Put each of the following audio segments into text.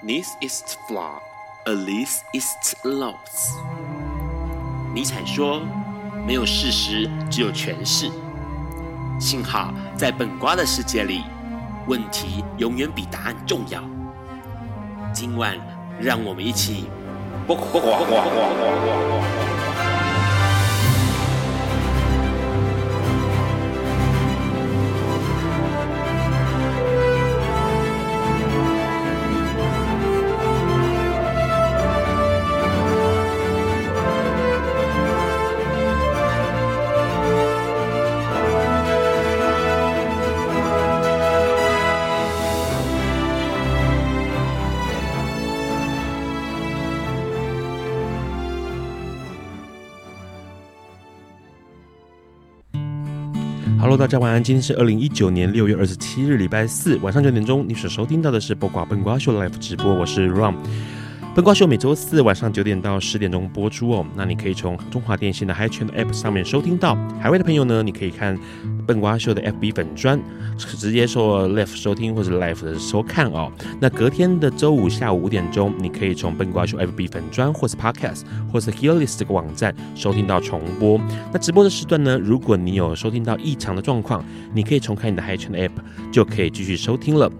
This is flaw, a l i s t it's loss。尼采说：“没有事实，只有诠释。”幸好在本瓜的世界里，问题永远比答案重要。今晚，让我们一起。大家晚安。今天是二零一九年六月二十七日，礼拜四晚上九点钟。你所收听到的是播瓜笨瓜秀 Live 直播，我是 Ron。笨瓜秀每周四晚上九点到十点钟播出哦。那你可以从中华电信的 HiChain App 上面收听到。海外的朋友呢，你可以看笨瓜秀的 FB 粉专，直接说 Live 收听或者 Live 的收看哦。那隔天的周五下午五点钟，你可以从笨瓜秀 FB 粉专或是 Podcast 或是 Healist 这个网站收听到重播。那直播的时段呢，如果你有收听到异常的状况，你可以重开你的 HiChain App，就可以继续收听了。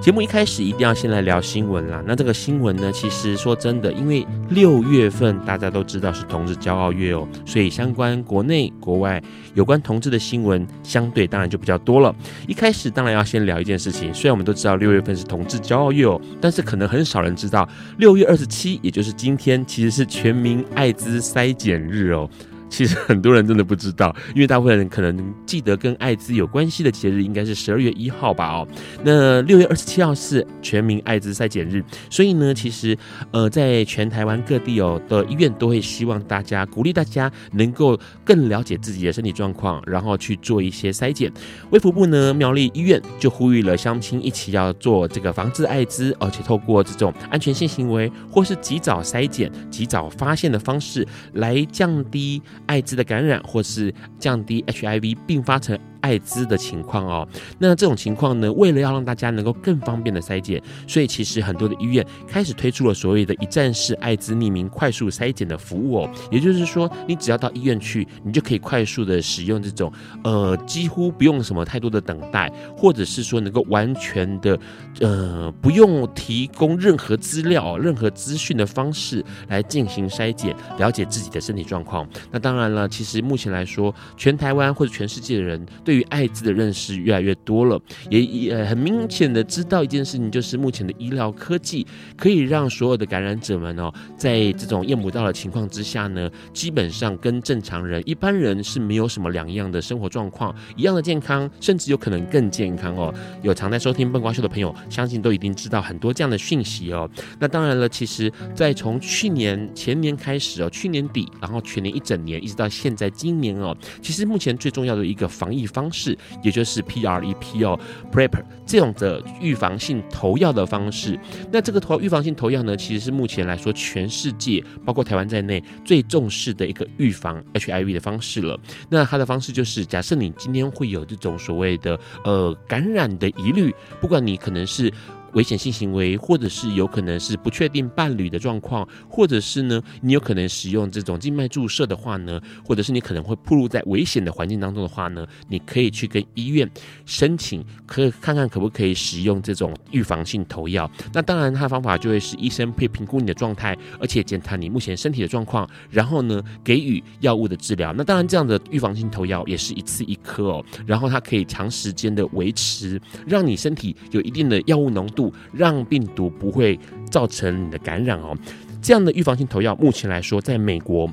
节目一开始一定要先来聊新闻啦。那这个新闻呢，其实说真的，因为六月份大家都知道是同志骄傲月哦，所以相关国内国外有关同志的新闻，相对当然就比较多了。一开始当然要先聊一件事情，虽然我们都知道六月份是同志骄傲月哦，但是可能很少人知道，六月二十七，也就是今天，其实是全民艾滋筛检日哦。其实很多人真的不知道，因为大部分人可能记得跟艾滋有关系的节日应该是十二月一号吧？哦，那六月二十七号是全民艾滋筛检日，所以呢，其实呃，在全台湾各地哦的医院都会希望大家鼓励大家能够更了解自己的身体状况，然后去做一些筛检。卫福部呢，苗栗医院就呼吁了乡亲一起要做这个防治艾滋，而且透过这种安全性行为或是及早筛检、及早发现的方式来降低。艾滋的感染，或是降低 HIV 并发成艾滋的情况哦，那这种情况呢，为了要让大家能够更方便的筛检，所以其实很多的医院开始推出了所谓的一站式艾滋匿名快速筛检的服务哦。也就是说，你只要到医院去，你就可以快速的使用这种呃几乎不用什么太多的等待，或者是说能够完全的呃不用提供任何资料、任何资讯的方式来进行筛检，了解自己的身体状况。那当然了，其实目前来说，全台湾或者全世界的人对对于艾滋的认识越来越多了，也也很明显的知道一件事情，就是目前的医疗科技可以让所有的感染者们哦，在这种验不到的情况之下呢，基本上跟正常人一般人是没有什么两样的生活状况，一样的健康，甚至有可能更健康哦。有常在收听笨瓜秀的朋友，相信都已经知道很多这样的讯息哦。那当然了，其实，在从去年前年开始哦，去年底，然后全年一整年，一直到现在今年哦，其实目前最重要的一个防疫方。方式，也就是 PrEP 哦，PrEP 这种的预防性投药的方式。那这个投预防性投药呢，其实是目前来说全世界，包括台湾在内，最重视的一个预防 HIV 的方式了。那它的方式就是，假设你今天会有这种所谓的呃感染的疑虑，不管你可能是。危险性行为，或者是有可能是不确定伴侣的状况，或者是呢，你有可能使用这种静脉注射的话呢，或者是你可能会暴露在危险的环境当中的话呢，你可以去跟医院申请，可以看看可不可以使用这种预防性投药。那当然，它的方法就会是医生会评估你的状态，而且检查你目前身体的状况，然后呢，给予药物的治疗。那当然，这样的预防性投药也是一次一颗哦，然后它可以长时间的维持，让你身体有一定的药物浓度。让病毒不会造成你的感染哦，这样的预防性投药，目前来说，在美国。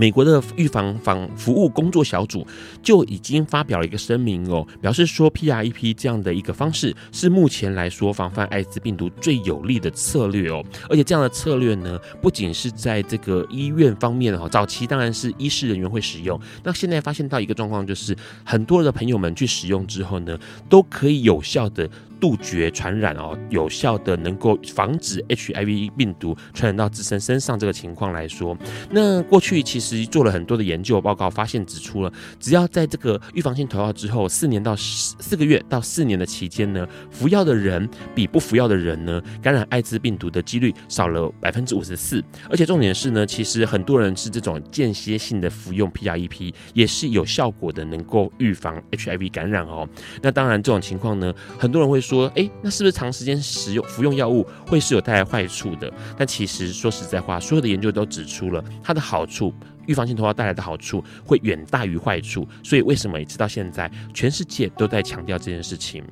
美国的预防防服务工作小组就已经发表了一个声明哦，表示说 PrEP 这样的一个方式是目前来说防范艾滋病毒最有利的策略哦，而且这样的策略呢，不仅是在这个医院方面哦，早期当然是医师人员会使用，那现在发现到一个状况就是，很多的朋友们去使用之后呢，都可以有效的杜绝传染哦，有效的能够防止 HIV 病毒传染到自身身上这个情况来说，那过去其实做了很多的研究报告，发现指出了，只要在这个预防性投药之后四年到四个月到四年的期间呢，服药的人比不服药的人呢，感染艾滋病毒的几率少了百分之五十四，而且重点是呢，其实很多人是这种间歇性的服用 PrEP 也是有效果的，能够预防 HIV 感染哦。那当然这种情况呢，很多人会说，诶，那是不是长时间使用服用药物会是有带来坏处的？但其实说实在话，所有的研究都指出了它的好处。预防性脱发带来的好处会远大于坏处，所以为什么一直到现在，全世界都在强调这件事情？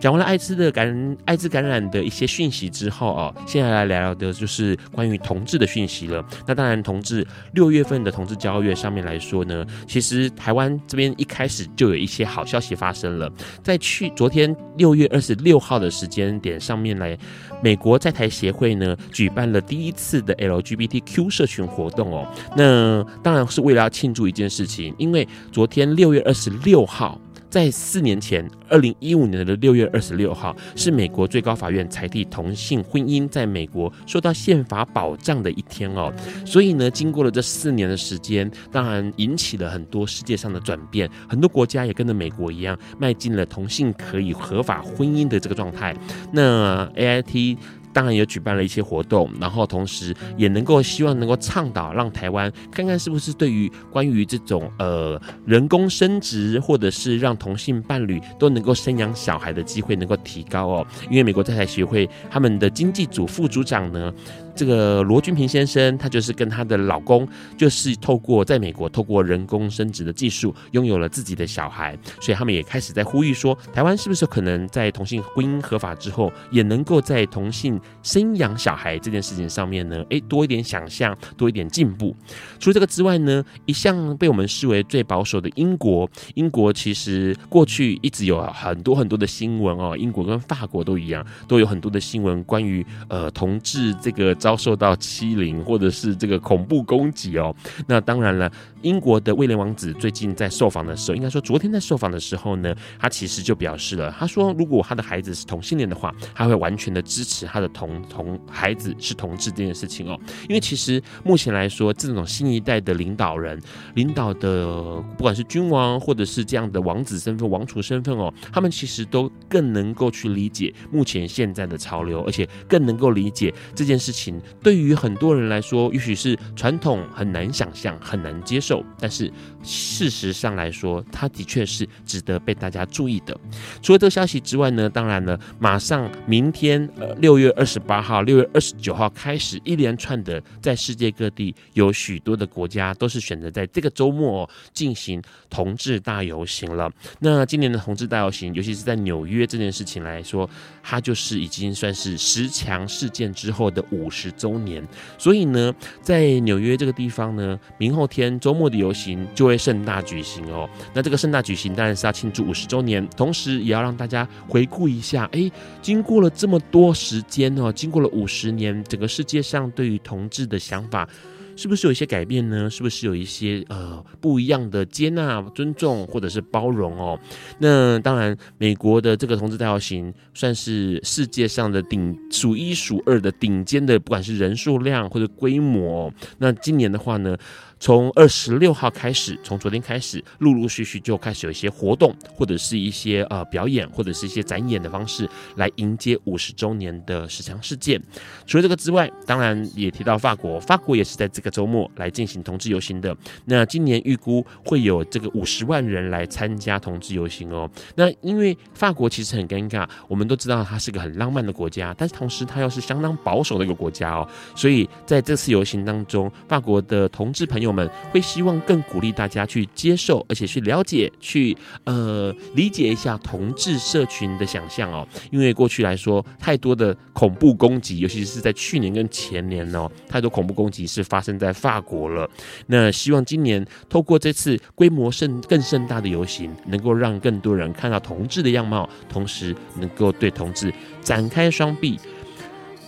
讲完了艾滋的感染，艾滋感染的一些讯息之后哦，现在来聊聊的就是关于同志的讯息了。那当然，同志六月份的同志骄傲月上面来说呢，其实台湾这边一开始就有一些好消息发生了，在去昨天六月二十六号的时间点上面来。美国在台协会呢举办了第一次的 LGBTQ 社群活动哦，那当然是为了要庆祝一件事情，因为昨天六月二十六号。在四年前，二零一五年的六月二十六号，是美国最高法院裁定同性婚姻在美国受到宪法保障的一天哦。所以呢，经过了这四年的时间，当然引起了很多世界上的转变，很多国家也跟着美国一样，迈进了同性可以合法婚姻的这个状态。那 AIT。当然也举办了一些活动，然后同时也能够希望能够倡导，让台湾看看是不是对于关于这种呃人工生殖，或者是让同性伴侣都能够生养小孩的机会能够提高哦。因为美国在台协会他们的经济组副组长呢。这个罗君平先生，他就是跟他的老公，就是透过在美国透过人工生殖的技术，拥有了自己的小孩，所以他们也开始在呼吁说，台湾是不是可能在同性婚姻合法之后，也能够在同性生养小孩这件事情上面呢，诶，多一点想象，多一点进步。除了这个之外呢，一向被我们视为最保守的英国，英国其实过去一直有很多很多的新闻哦，英国跟法国都一样，都有很多的新闻关于呃同志这个。遭受到欺凌或者是这个恐怖攻击哦，那当然了，英国的威廉王子最近在受访的时候，应该说昨天在受访的时候呢，他其实就表示了，他说如果他的孩子是同性恋的话，他会完全的支持他的同同孩子是同志这件事情哦，因为其实目前来说，这种新一代的领导人，领导的不管是君王或者是这样的王子身份、王储身份哦，他们其实都更能够去理解目前现在的潮流，而且更能够理解这件事情。对于很多人来说，也许是传统很难想象、很难接受，但是事实上来说，它的确是值得被大家注意的。除了这个消息之外呢，当然了，马上明天呃六月二十八号、六月二十九号开始，一连串的在世界各地有许多的国家都是选择在这个周末进行同志大游行了。那今年的同志大游行，尤其是在纽约这件事情来说，它就是已经算是十强事件之后的五十。十周年，所以呢，在纽约这个地方呢，明后天周末的游行就会盛大举行哦。那这个盛大举行当然是要庆祝五十周年，同时也要让大家回顾一下，哎，经过了这么多时间哦，经过了五十年，整个世界上对于同志的想法。是不是有一些改变呢？是不是有一些呃不一样的接纳、尊重或者是包容哦？那当然，美国的这个同志大游行算是世界上的顶数一数二的顶尖的，不管是人数量或者规模。那今年的话呢，从二十六号开始，从昨天开始，陆陆续续就开始有一些活动，或者是一些呃表演，或者是一些展演的方式，来迎接五十周年的十强事件。除了这个之外，当然也提到法国，法国也是在这个周末来进行同志游行的。那今年预估会有这个五十万人来参加同志游行哦。那因为法国其实很尴尬，我们都知道它是个很浪漫的国家，但是同时它又是相当保守的一个国家哦。所以在这次游行当中，法国的同志朋友们会希望更鼓励大家去接受，而且去了解、去呃理解一下同志社群的想象哦。因为过去来说，太多的恐怖攻击，尤其是在去年跟前年哦，太多恐怖攻击是发生在法国了。那希望今年透过这次规模盛更盛大的游行，能够让更多人看到同志的样貌，同时能够对同志展开双臂。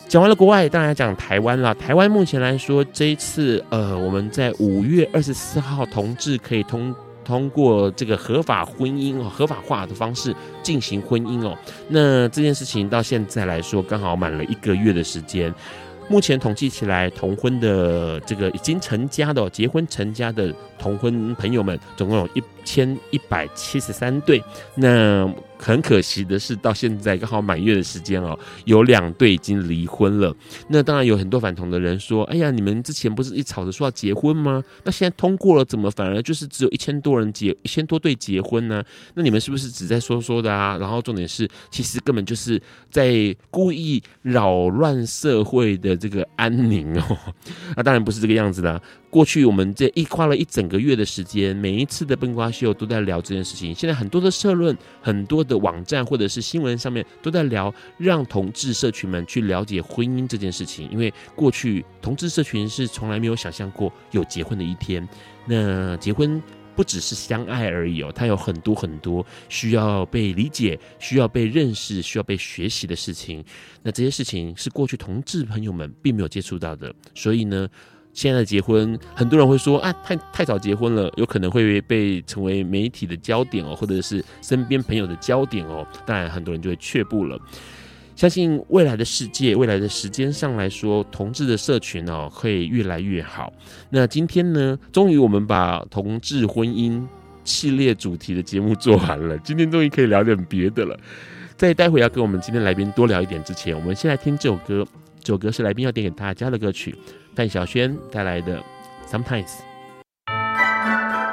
讲完了国外，当然讲台湾了。台湾目前来说，这一次，呃，我们在五月二十四号同志可以通通过这个合法婚姻哦，合法化的方式进行婚姻哦。那这件事情到现在来说，刚好满了一个月的时间。目前统计起来，同婚的这个已经成家的、结婚成家的同婚朋友们，总共有一千一百七十三对。那很可惜的是，到现在刚好满月的时间哦，有两对已经离婚了。那当然有很多反同的人说：“哎呀，你们之前不是一吵着说要结婚吗？那现在通过了，怎么反而就是只有一千多人结，一千多对结婚呢？那你们是不是只在说说的啊？然后重点是，其实根本就是在故意扰乱社会的这个安宁哦。那当然不是这个样子的。过去我们这一花了一整个月的时间，每一次的笨瓜秀都在聊这件事情。现在很多的社论，很多的网站或者是新闻上面都在聊，让同志社群们去了解婚姻这件事情。因为过去同志社群是从来没有想象过有结婚的一天。那结婚不只是相爱而已哦，它有很多很多需要被理解、需要被认识、需要被学习的事情。那这些事情是过去同志朋友们并没有接触到的，所以呢，现在的结婚，很多人会说啊，太太早结婚了，有可能会被成为媒体的焦点哦，或者是身边朋友的焦点哦。当然，很多人就会却步了。相信未来的世界，未来的时间上来说，同志的社群哦，会越来越好。那今天呢，终于我们把同志婚姻系列主题的节目做完了，今天终于可以聊点别的了。在待会要跟我们今天来宾多聊一点之前，我们先来听这首歌。这首歌是来宾要点给大家的歌曲。范晓萱带来的《Sometimes》。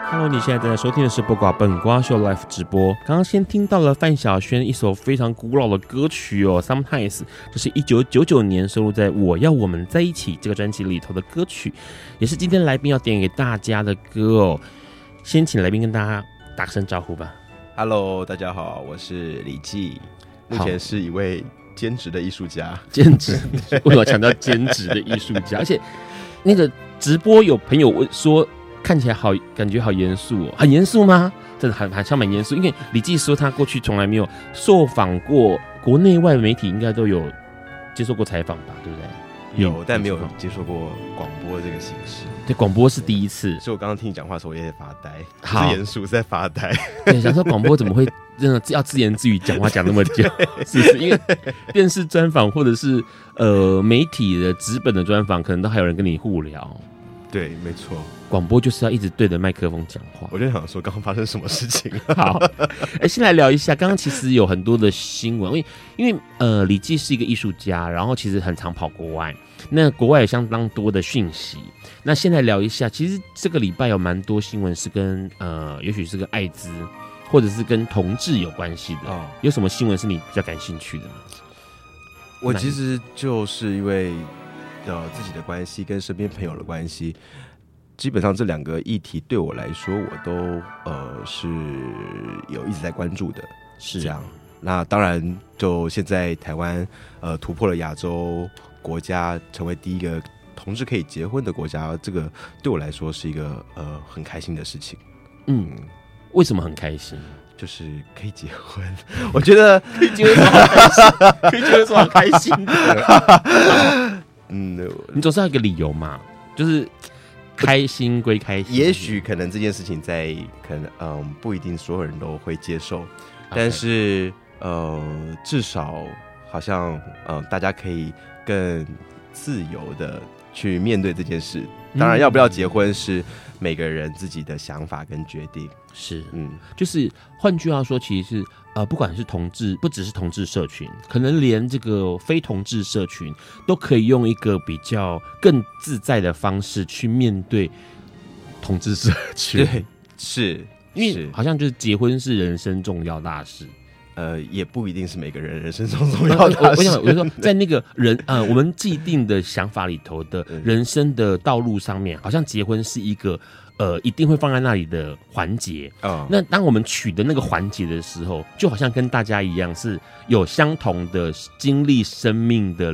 Hello，你现在正在收听的是播瓜笨瓜秀 Live 直播。刚刚先听到了范晓萱一首非常古老的歌曲哦，《Sometimes》，这是一九九九年收录在《我要我们在一起》这个专辑里头的歌曲，也是今天来宾要点给大家的歌哦。先请来宾跟大家打声招呼吧。Hello，大家好，我是李记，目前是一位。兼职的艺术家，兼职为什么强调兼职的艺术家？而且那个直播有朋友问说，看起来好，感觉好严肃哦，很严肃吗？真的很很像蛮严肃，因为李记说他过去从来没有受访过，国内外媒体应该都有接受过采访吧，对不对？有，但没有接受过广播这个形式。对，广播是第一次。所以我刚刚听你讲话的时候，我也在发呆。好，严肃是在发呆。对，想说广播怎么会真的要自言自语讲话讲那么久？是不是？因为电视专访或者是呃媒体的纸本的专访，可能都还有人跟你互聊。对，没错。广播就是要一直对着麦克风讲话。我就想说，刚刚发生什么事情？好，哎、欸，先来聊一下。刚刚其实有很多的新闻，因为因为呃，李记是一个艺术家，然后其实很常跑国外。那国外有相当多的讯息。那先来聊一下，其实这个礼拜有蛮多新闻是跟呃，也许是跟艾滋，或者是跟同志有关系的。哦，有什么新闻是你比较感兴趣的吗？我其实就是因为呃自己的关系跟身边朋友的关系。基本上这两个议题对我来说，我都呃是有一直在关注的，是这样。那当然，就现在台湾呃突破了亚洲国家，成为第一个同志可以结婚的国家，这个对我来说是一个呃很开心的事情。嗯，为什么很开心？就是可以结婚，我觉得可以结婚，可以结婚，很开心的。嗯，你总是要一个理由嘛，就是。开心归开心，也许可能这件事情在可能嗯不一定所有人都会接受.但是呃至少好像嗯大家可以更自由的去面对这件事。当然，要不要结婚是每个人自己的想法跟决定。是，嗯，就是换句话说，其实是呃，不管是同志，不只是同志社群，可能连这个非同志社群都可以用一个比较更自在的方式去面对同志社群。对，是，因为好像就是结婚是人生重要大事。呃，也不一定是每个人人生中 重要的。我想，我就说，在那个人呃，我们既定的想法里头的人生的道路上面，好像结婚是一个呃，一定会放在那里的环节。啊，那当我们取得那个环节的时候，就好像跟大家一样，是有相同的经历生命的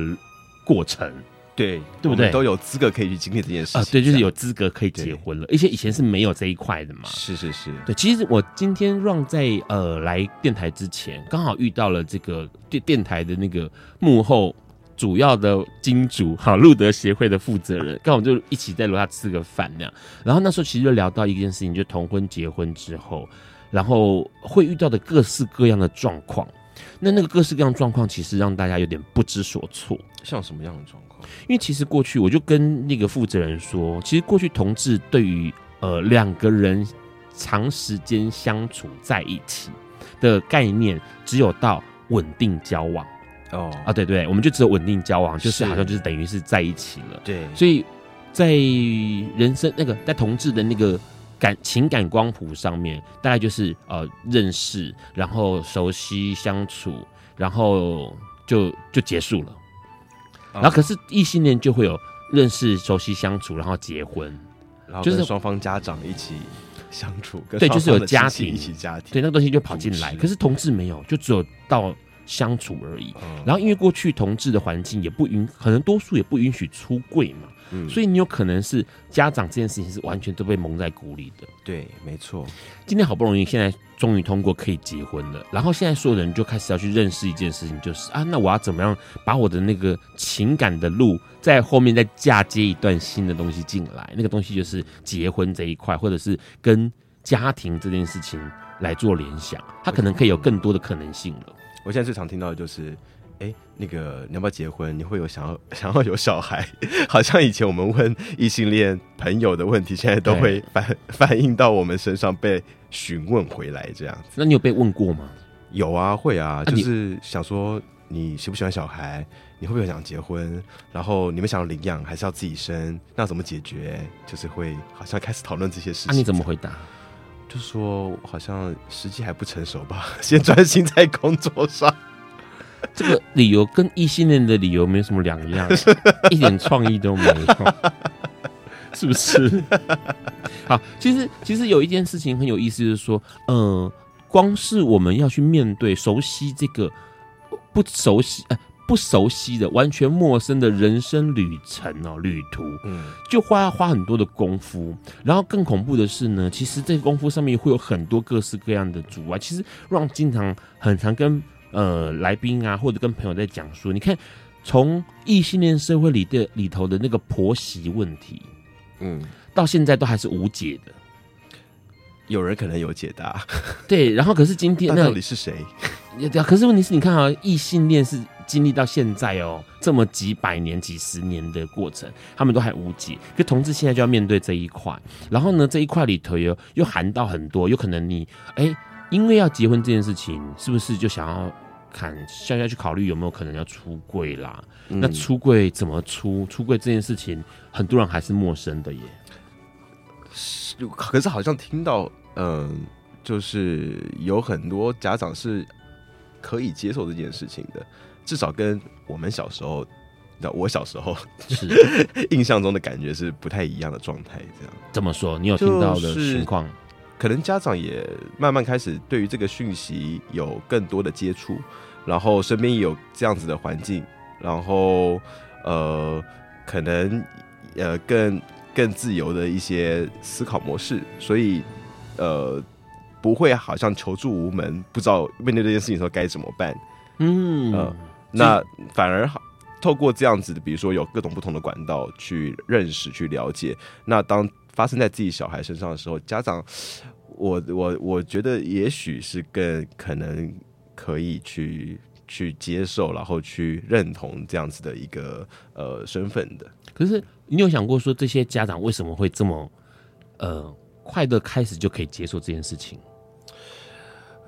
过程。对，对不对？都有资格可以去经历这件事情。啊、呃，对，就是有资格可以结婚了。而且以前是没有这一块的嘛。是是是。对，其实我今天让在呃来电台之前，刚好遇到了这个电电台的那个幕后主要的金主，好，路德协会的负责人，刚好就一起在楼下吃个饭那样。然后那时候其实就聊到一件事情，就同婚结婚之后，然后会遇到的各式各样的状况。那那个各式各样状况，其实让大家有点不知所措。像什么样的状况？因为其实过去我就跟那个负责人说，其实过去同志对于呃两个人长时间相处在一起的概念，只有到稳定交往哦啊，对对，我们就只有稳定交往，就是好像就是等于是在一起了。对，所以在人生那个在同志的那个感情感光谱上面，大概就是呃认识，然后熟悉相处，然后就就结束了。然后可是异性恋就会有认识、熟悉相处，然后结婚，然后就是双方家长一起相处，对，就是有家庭一起家庭，对，那个东西就跑进来。可是同志没有，就只有到相处而已。然后因为过去同志的环境也不允，可能多数也不允许出柜嘛。嗯，所以你有可能是家长这件事情是完全都被蒙在鼓里的。对，没错。今天好不容易，现在终于通过可以结婚了，然后现在所有人就开始要去认识一件事情，就是啊，那我要怎么样把我的那个情感的路在后面再嫁接一段新的东西进来？那个东西就是结婚这一块，或者是跟家庭这件事情来做联想，它可能可以有更多的可能性了。我现在最常听到的就是。哎、欸，那个你要不要结婚？你会有想要 想要有小孩？好像以前我们问异性恋朋友的问题，现在都会反 反映到我们身上被询问回来这样子。那你有被问过吗？有啊，会啊，就是想说你喜不喜欢小孩？你会不会想结婚？然后你们想要领养还是要自己生？那怎么解决？就是会好像开始讨论这些事情。那、啊、你怎么回答？就说好像时机还不成熟吧，先专心在工作上。这个理由跟异性恋的理由没什么两样，一点创意都没有，是不是？好，其实其实有一件事情很有意思，就是说，嗯、呃，光是我们要去面对熟悉这个不熟悉、呃、不熟悉的、完全陌生的人生旅程哦，旅途，嗯，就花要花很多的功夫。然后更恐怖的是呢，其实这个功夫上面会有很多各式各样的阻碍。其实让经常很常跟。呃，来宾啊，或者跟朋友在讲说，你看，从异性恋社会里的里头的那个婆媳问题，嗯，到现在都还是无解的。有人可能有解答，对。然后可是今天那到底是谁？可是问题是你看啊，异性恋是经历到现在哦，这么几百年、几十年的过程，他们都还无解。可同志现在就要面对这一块，然后呢，这一块里头又又含到很多，有可能你哎。欸因为要结婚这件事情，是不是就想要看现在去考虑有没有可能要出柜啦？嗯、那出柜怎么出？出柜这件事情，很多人还是陌生的耶。是，可是好像听到，嗯、呃，就是有很多家长是可以接受这件事情的，至少跟我们小时候，那我小时候是 印象中的感觉是不太一样的状态。这样怎么说？你有听到的情况？可能家长也慢慢开始对于这个讯息有更多的接触，然后身边也有这样子的环境，然后呃，可能呃更更自由的一些思考模式，所以呃不会好像求助无门，不知道面对这件事情的时候该怎么办。嗯，呃，那反而好透过这样子的，比如说有各种不同的管道去认识、去了解，那当。发生在自己小孩身上的时候，家长，我我我觉得也许是更可能可以去去接受，然后去认同这样子的一个呃身份的。可是你有想过说，这些家长为什么会这么呃快的开始就可以接受这件事情？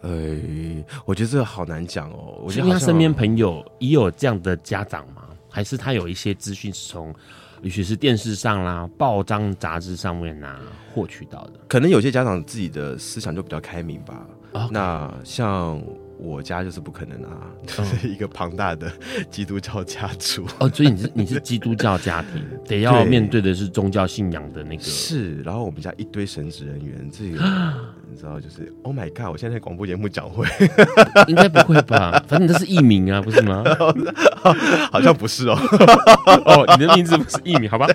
呃，我觉得这个好难讲哦。我觉得他身边朋友也有这样的家长吗？还是他有一些资讯是从？也许是电视上啦、报章杂志上面呐获取到的，可能有些家长自己的思想就比较开明吧。那像。我家就是不可能啊，是一个庞大的 基督教家族哦，所以你是你是基督教家庭，得要面对的是宗教信仰的那个是，然后我们家一堆神职人员，这个 你知道就是 Oh my God！我现在在广播节目讲会，应该不会吧？反正都是艺名啊，不是吗？好像不是哦，哦，你的名字不是艺名，好吧？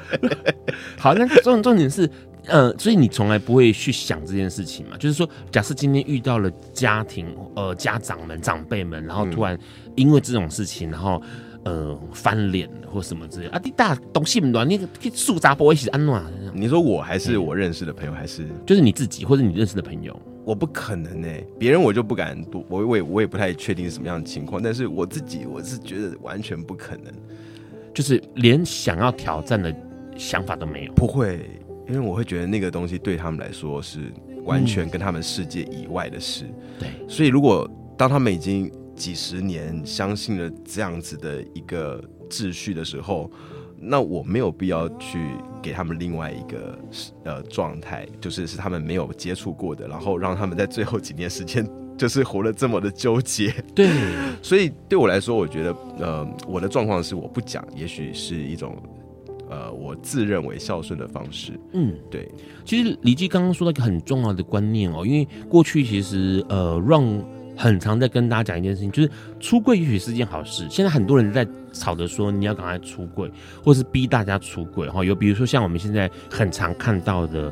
好，那重重点是。呃，所以你从来不会去想这件事情嘛？就是说，假设今天遇到了家庭，呃，家长们、长辈们，然后突然因为这种事情，然后呃翻脸或什么之类啊？你大东西不乱，你去树杂波一起安暖。你说我还是我认识的朋友，还是就是你自己或者你认识的朋友？我不可能呢、欸，别人我就不敢多，我我也我也不太确定是什么样的情况，但是我自己我是觉得完全不可能，就是连想要挑战的想法都没有。不会，因为我会觉得那个东西对他们来说是完全跟他们世界以外的事。嗯、对，所以如果当他们已经几十年相信了这样子的一个秩序的时候。那我没有必要去给他们另外一个呃状态，就是是他们没有接触过的，然后让他们在最后几年时间就是活得这么的纠结。对，所以对我来说，我觉得呃我的状况是我不讲，也许是一种呃我自认为孝顺的方式。嗯，对。其实李记刚刚说到一个很重要的观念哦，因为过去其实呃让。很常在跟大家讲一件事情，就是出柜也许是件好事。现在很多人在吵着说你要赶快出柜，或是逼大家出柜哈。有比如说像我们现在很常看到的，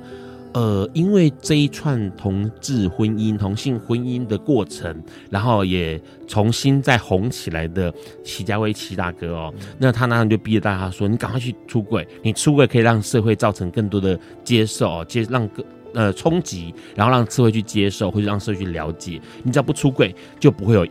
呃，因为这一串同志婚姻、同性婚姻的过程，然后也重新再红起来的齐家威齐大哥哦，那他当然就逼着大家说，你赶快去出轨，你出轨可以让社会造成更多的接受，接让更。呃，冲击，然后让社会去接受，或者让社会去了解。你只要不出轨，就不会有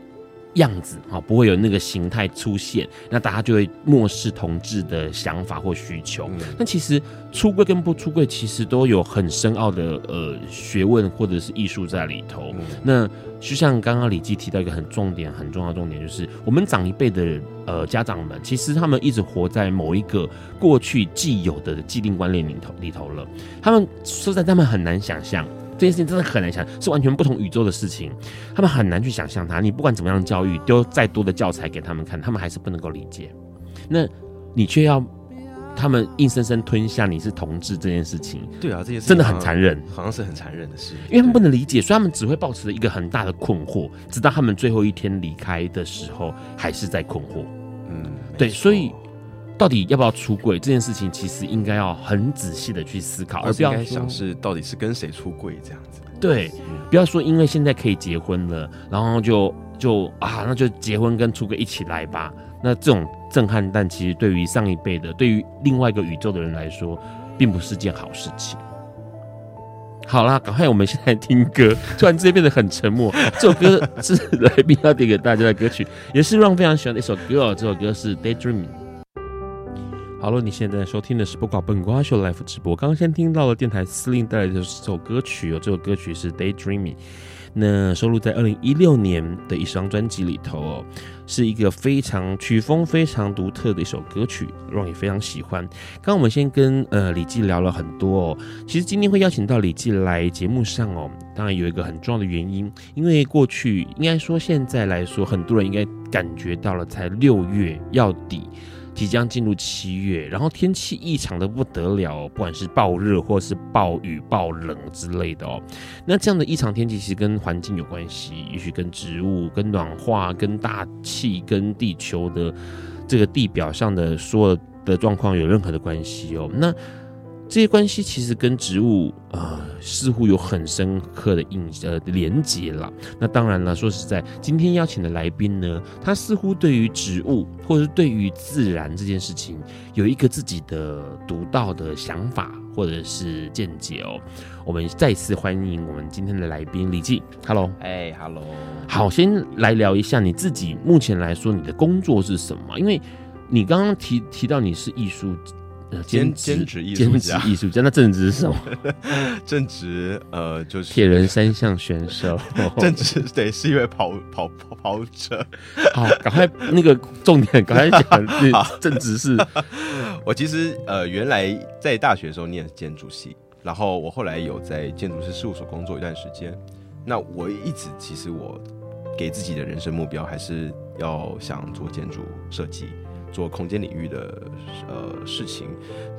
样子啊，不会有那个形态出现，那大家就会漠视同志的想法或需求。那、嗯、其实出柜跟不出柜，其实都有很深奥的呃学问或者是艺术在里头。嗯、那就像刚刚李记提到一个很重点、很重要的重点，就是我们长一辈的呃家长们，其实他们一直活在某一个过去既有的既定观念里头里头了。他们说实在，他们很难想象。这件事情真的很难想，是完全不同宇宙的事情，他们很难去想象它。你不管怎么样教育，丢再多的教材给他们看，他们还是不能够理解。那你却要他们硬生生吞下你是同志这件事情，对啊，这件事真的很残忍，好像是很残忍的事，因为他们不能理解，所以他们只会抱持一个很大的困惑，直到他们最后一天离开的时候，还是在困惑。嗯，对，所以。到底要不要出柜这件事情，其实应该要很仔细的去思考，而不要想是到底是跟谁出柜这样子。对，不要说因为现在可以结婚了，然后就就啊，那就结婚跟出柜一起来吧。那这种震撼，但其实对于上一辈的，对于另外一个宇宙的人来说，并不是件好事情。好啦，赶快我们现在听歌，突然之间变得很沉默。这首歌是来宾要点给大家的歌曲，也是 Ron 非常喜欢的一首歌哦。这首歌是《Daydreaming》。好了，你现在收听的是播瓜笨瓜秀 life 直播。刚刚先听到了电台司令带来的这首歌曲哦，这首歌曲是《Daydreaming》，那收录在二零一六年的一张专辑里头哦，是一个非常曲风非常独特的一首歌曲，让也非常喜欢。刚刚我们先跟呃李记聊了很多哦，其实今天会邀请到李记来节目上哦，当然有一个很重要的原因，因为过去应该说现在来说，很多人应该感觉到了，才六月要底。即将进入七月，然后天气异常的不得了，不管是暴热或是暴雨、暴冷之类的哦。那这样的异常天气其实跟环境有关系，也许跟植物、跟暖化、跟大气、跟地球的这个地表上的所有的状况有任何的关系哦。那这些关系其实跟植物啊、呃、似乎有很深刻的印呃连接了。那当然了，说实在，今天邀请的来宾呢，他似乎对于植物或者是对于自然这件事情有一个自己的独到的想法或者是见解哦。我们再次欢迎我们今天的来宾李记，Hello，哎、hey，Hello，好，先来聊一下你自己目前来说你的工作是什么？因为你刚刚提提到你是艺术。兼兼职艺术家，艺术家，那正职是什么？正职呃，就是铁人三项选手。正职对，是一位跑跑跑跑者。好，赶快那个重点，赶快讲。正职是，我其实呃，原来在大学的时候念建筑系，然后我后来有在建筑师事务所工作一段时间。那我一直其实我给自己的人生目标，还是要想做建筑设计。做空间领域的呃事情，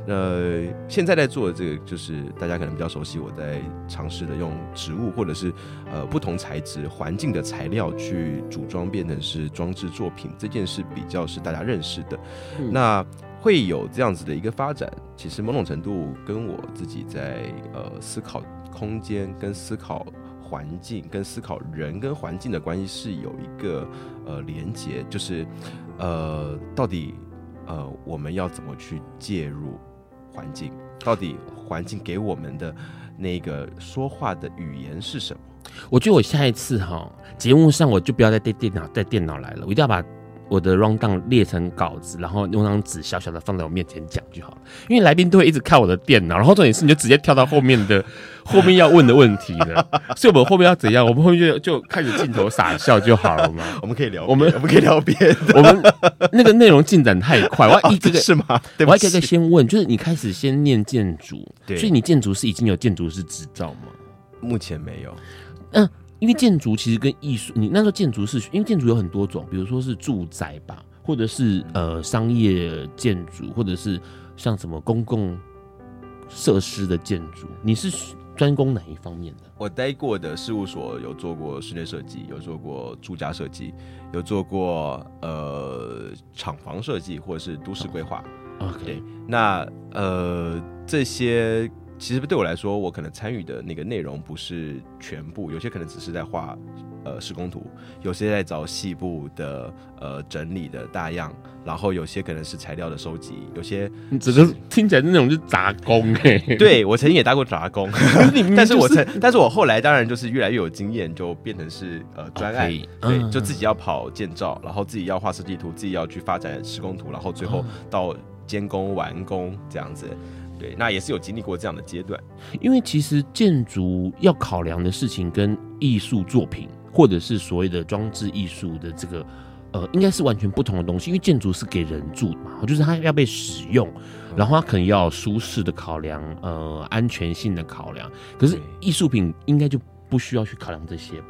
呃，现在在做的这个就是大家可能比较熟悉，我在尝试的用植物或者是呃不同材质、环境的材料去组装变成是装置作品，这件事比较是大家认识的。嗯、那会有这样子的一个发展，其实某种程度跟我自己在呃思考空间跟思考环境跟思考人跟环境的关系是有一个呃连接，就是呃到底呃我们要怎么去介入环境？到底环境给我们的那个说话的语言是什么？我觉得我下一次哈节目上我就不要再带电脑带电脑来了，我一定要把。我的 rundown 列成稿子，然后用张纸小小的放在我面前讲就好了。因为来宾都会一直看我的电脑，然后重点是你就直接跳到后面的 后面要问的问题了。所以我们后面要怎样？我们后面就就看着镜头傻笑就好了嘛。我们可以聊，我们我们可以聊别的。我们那个内容进展太快，我要 一个个是吗？我要一个个先问，就是你开始先念建筑，对，所以你建筑师已经有建筑师执照吗？目前没有。嗯。因为建筑其实跟艺术，你那时候建筑是因为建筑有很多种，比如说是住宅吧，或者是呃商业建筑，或者是像什么公共设施的建筑。你是专攻哪一方面的？我待过的事务所有做过室内设计，有做过住家设计，有做过呃厂房设计，或者是都市规划。OK，那呃这些。其实对我来说，我可能参与的那个内容不是全部，有些可能只是在画呃施工图，有些在找细部的呃整理的大样，然后有些可能是材料的收集，有些你只是听起来那种是杂工哎。对，我曾经也当过杂工，但是我曾，但是我后来当然就是越来越有经验，就变成是呃专案，okay, 对，就自己要跑建造，然后自己要画设计图，自己要去发展施工图，然后最后到监工完工这样子。对，那也是有经历过这样的阶段，因为其实建筑要考量的事情跟艺术作品，或者是所谓的装置艺术的这个，呃，应该是完全不同的东西。因为建筑是给人住的嘛，就是它要被使用，然后它可能要舒适的考量，呃，安全性的考量。可是艺术品应该就不需要去考量这些吧？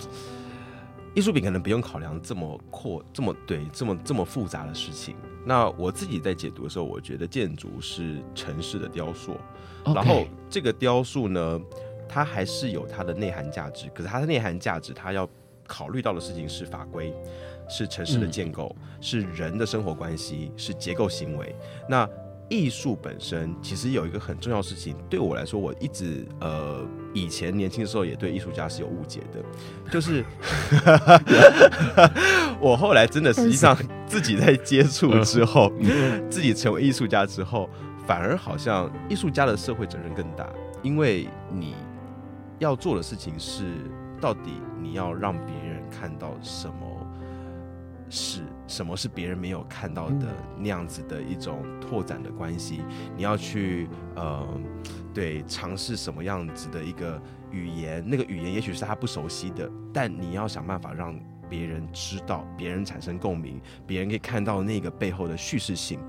艺术品可能不用考量这么阔、这么对、这么这么复杂的事情。那我自己在解读的时候，我觉得建筑是城市的雕塑.然后这个雕塑呢，它还是有它的内涵价值。可是它的内涵价值，它要考虑到的事情是法规，是城市的建构，嗯、是人的生活关系，是结构行为。那艺术本身其实有一个很重要的事情，对我来说，我一直呃以前年轻的时候也对艺术家是有误解的，就是 我后来真的实际上自己在接触之后，自己成为艺术家之后，反而好像艺术家的社会责任更大，因为你要做的事情是到底你要让别人看到什么。是什么是别人没有看到的那样子的一种拓展的关系？你要去呃，对，尝试什么样子的一个语言？那个语言也许是他不熟悉的，但你要想办法让别人知道，别人产生共鸣，别人可以看到那个背后的叙事性。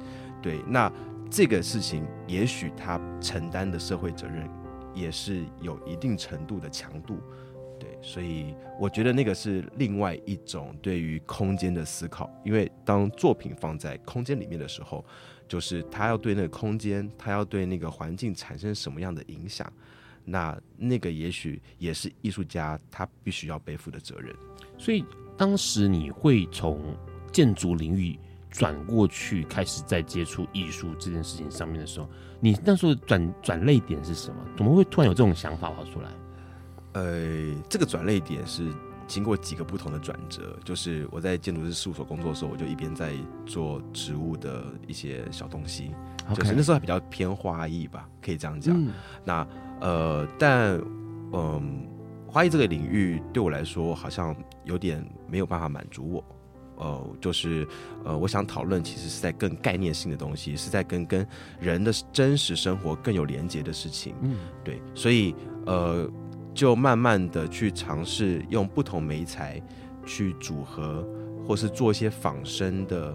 对，那这个事情也许他承担的社会责任也是有一定程度的强度。对所以我觉得那个是另外一种对于空间的思考，因为当作品放在空间里面的时候，就是他要对那个空间，他要对那个环境产生什么样的影响，那那个也许也是艺术家他必须要背负的责任。所以当时你会从建筑领域转过去，开始在接触艺术这件事情上面的时候，你那时候转转类点是什么？怎么会突然有这种想法跑出来？呃，这个转类点是经过几个不同的转折，就是我在建筑师事务所工作的时候，我就一边在做植物的一些小东西.就是那时候还比较偏花艺吧，可以这样讲。嗯、那呃，但嗯、呃，花艺这个领域对我来说好像有点没有办法满足我。呃，就是呃，我想讨论其实是在更概念性的东西，是在跟跟人的真实生活更有连接的事情。嗯，对，所以呃。就慢慢的去尝试用不同媒材去组合，或是做一些仿生的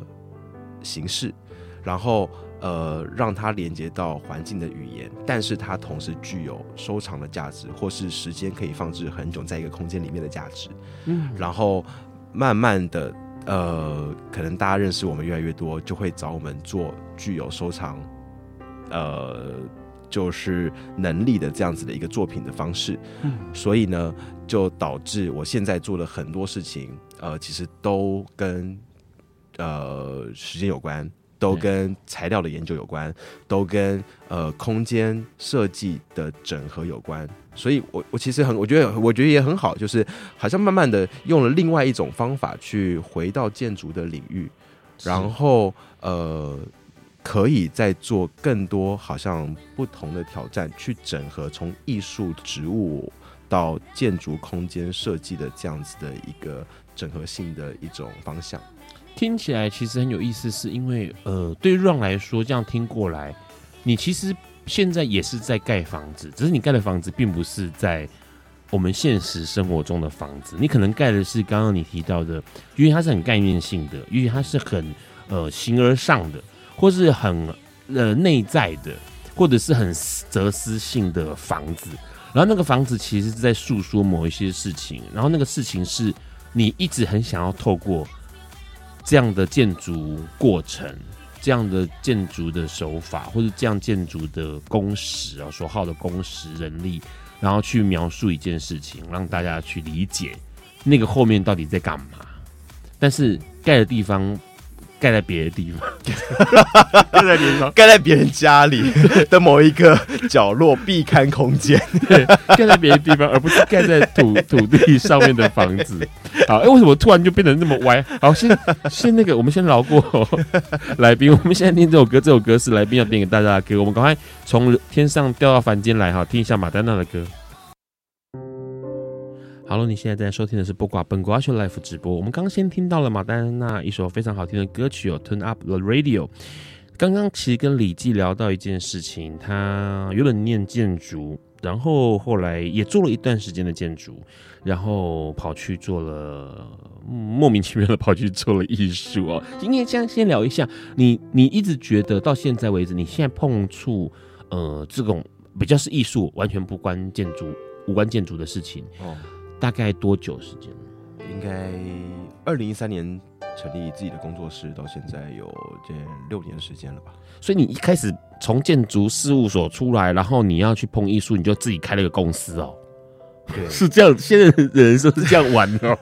形式，然后呃让它连接到环境的语言，但是它同时具有收藏的价值，或是时间可以放置很久在一个空间里面的价值。嗯，然后慢慢的呃，可能大家认识我们越来越多，就会找我们做具有收藏，呃。就是能力的这样子的一个作品的方式，嗯，所以呢，就导致我现在做了很多事情，呃，其实都跟呃时间有关，都跟材料的研究有关，都跟呃空间设计的整合有关。所以我我其实很我觉得我觉得也很好，就是好像慢慢的用了另外一种方法去回到建筑的领域，然后呃可以再做更多好像不同的挑战，去整合从艺术、植物到建筑空间设计的这样子的一个整合性的一种方向。听起来其实很有意思，是因为呃，对 Ron 来说，这样听过来，你其实现在也是在盖房子，只是你盖的房子并不是在我们现实生活中的房子，你可能盖的是刚刚你提到的，因为它是很概念性的，因为它是很呃形而上的，或是很呃内在的，或者是很哲思性的房子，然后那个房子其实是在诉说某一些事情，然后那个事情是你一直很想要透过。这样的建筑过程，这样的建筑的手法，或者这样建筑的工时啊，所耗的工时人力，然后去描述一件事情，让大家去理解那个后面到底在干嘛。但是盖的地方。盖在别的地方，盖在别的地方，盖在别人家里 的某一个角落，避开空间。对，盖在别的地方，而不是盖在土土地上面的房子。好，哎、欸，为什么突然就变得那么歪？好，先先那个，我们先饶过来宾。我们现在听这首歌，这首歌是来宾要点给大家的歌。我们赶快从天上掉到凡间来，哈，听一下马丹娜的歌。Hello，你现在在收听的是播挂本瓜秀 Live 直播。我们刚先听到了马丹娜一首非常好听的歌曲哦，Turn Up the Radio。刚刚其实跟李记聊到一件事情，他原本念建筑，然后后来也做了一段时间的建筑，然后跑去做了、莫名其妙的跑去做了艺术哦。今天先先聊一下，你你一直觉得到现在为止，你现在碰触呃这种比较是艺术，完全不关建筑无关建筑的事情哦。大概多久时间？应该二零一三年成立自己的工作室，到现在有这六年的时间了吧？所以你一开始从建筑事务所出来，然后你要去碰艺术，你就自己开了个公司哦。对，是这样。现在的人说是这样玩哦，